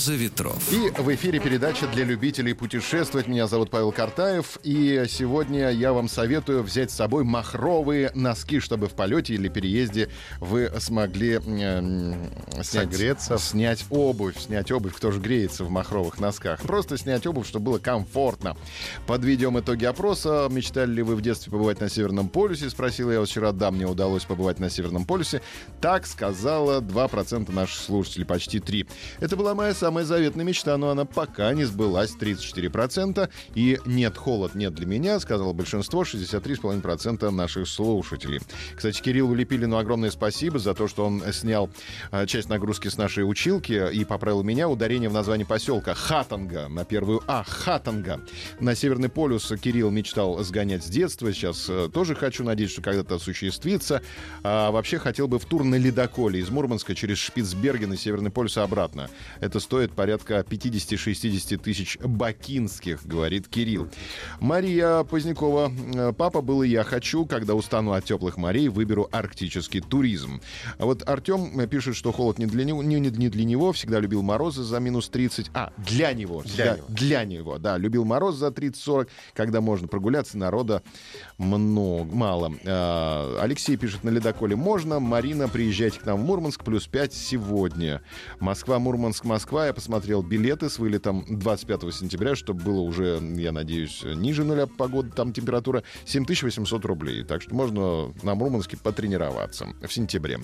«Роза ветров». И в эфире передача для любителей путешествовать. Меня зовут Павел Картаев. И сегодня я вам советую взять с собой махровые носки, чтобы в полете или переезде вы смогли э, снять, Согреться. снять обувь. Снять обувь, кто же греется в махровых носках. Просто снять обувь, чтобы было комфортно. Подведем итоги опроса. Мечтали ли вы в детстве побывать на Северном полюсе? Спросила я вас вчера. Да, мне удалось побывать на Северном полюсе. Так сказала 2% наших слушателей, почти 3. Это была моя самая заветная мечта, но она пока не сбылась 34%. И нет, холод нет для меня, сказало большинство, 63,5% наших слушателей. Кстати, Кириллу Лепилину огромное спасибо за то, что он снял э, часть нагрузки с нашей училки и поправил меня. Ударение в названии поселка Хатанга на первую А. Хатанга. На Северный полюс Кирилл мечтал сгонять с детства. Сейчас э, тоже хочу, надеюсь, что когда-то осуществится. А вообще хотел бы в тур на ледоколе из Мурманска через Шпицберген и Северный полюс обратно. Это стоит порядка 50-60 тысяч бакинских, говорит Кирилл. Мария Позднякова. э, Папа был и я хочу, когда устану от теплых морей, выберу арктический туризм. А вот Артем пишет, что холод не для него, не, не для него, всегда любил морозы за минус 30. А, для него. Для, него. для него, да. Любил мороз за 30-40, когда можно прогуляться, народа много, мало. А, Алексей пишет, на ледоколе можно. Марина, приезжайте к нам в Мурманск, плюс 5 сегодня. Москва, Мурманск, Москва. Я посмотрел билеты с вылетом 25 сентября, чтобы было уже, я надеюсь, ниже нуля погода, там температура 7800 рублей. Так что можно на Мурманске потренироваться в сентябре.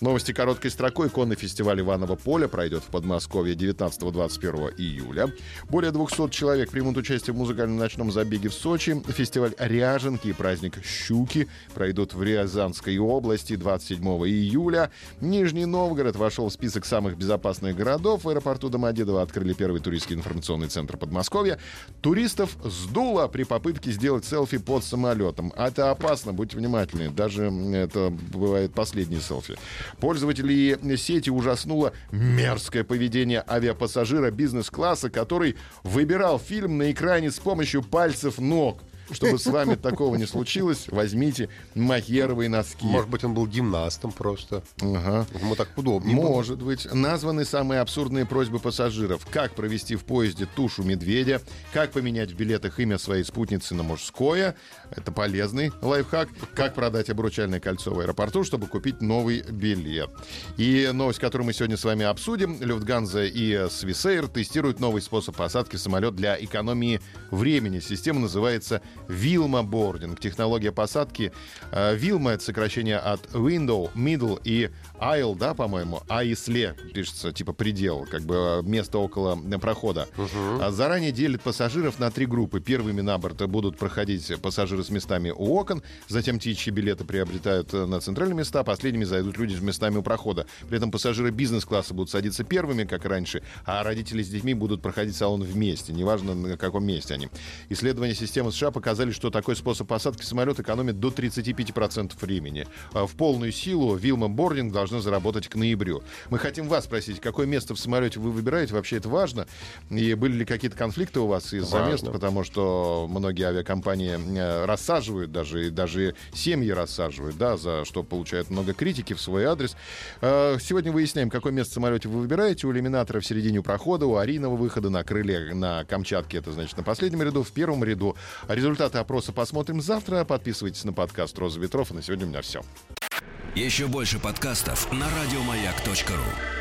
Новости короткой строкой. Конный фестиваль Иваново поля пройдет в Подмосковье 19-21 июля. Более 200 человек примут участие в музыкальном ночном забеге в Сочи. Фестиваль Ряженки и праздник Щуки пройдут в Рязанской области 27 июля. Нижний Новгород вошел в список самых безопасных городов. В аэропорту Домодедово открыли первый туристский информационный центр Подмосковья. Туристов сдуло при попытке сделать селфи под самолетом. А Это опасно, будьте внимательны. Даже это бывает последние селфи. Пользователей сети ужаснуло мерзкое поведение авиапассажира бизнес-класса, который выбирал фильм на экране с помощью пальцев ног. Чтобы с вами такого не случилось, возьмите махеровые носки. Может быть, он был гимнастом просто. Ага. Ему так удобнее было. Может быть. Названы самые абсурдные просьбы пассажиров. Как провести в поезде тушу медведя, как поменять в билетах имя своей спутницы на мужское. Это полезный лайфхак. Как продать обручальное кольцо в аэропорту, чтобы купить новый билет. И новость, которую мы сегодня с вами обсудим. Люфтганза и Свисейр тестируют новый способ посадки самолет для экономии времени. Система называется Вилма Бординг. Технология посадки. э, Вилма — это сокращение от Window, Middle и Aisle, да, по-моему? Аисле пишется, типа предел, как бы э, место около э, прохода. А Заранее делит пассажиров на три группы. Первыми на борт будут проходить пассажиры с местами у окон, затем те, чьи билеты приобретают на центральные места, последними зайдут люди с местами у прохода. При этом пассажиры бизнес-класса будут садиться первыми, как раньше, а родители с детьми будут проходить салон вместе, неважно на каком месте они. Исследования системы США показали, что такой способ посадки самолета экономит до 35% времени. А В полную силу Вилма Бординг должна заработать к ноябрю. Мы хотим вас спросить, какое место в самолете вы выбираете, вообще это важно? И были ли какие-то конфликты у вас из-за места, потому что многие авиакомпании э, рассаживают даже, и даже семьи рассаживают, да, за что получают много критики в свой адрес. Э, Сегодня выясняем, какое место в самолете вы выбираете. У иллюминатора в середине прохода, у аварийного выхода на крыле на Камчатке, это значит на последнем ряду, в первом ряду. Результаты опроса посмотрим завтра. Подписывайтесь на подкаст «Роза ветров». И на сегодня у меня все. Еще больше подкастов на радиомаяк.ру.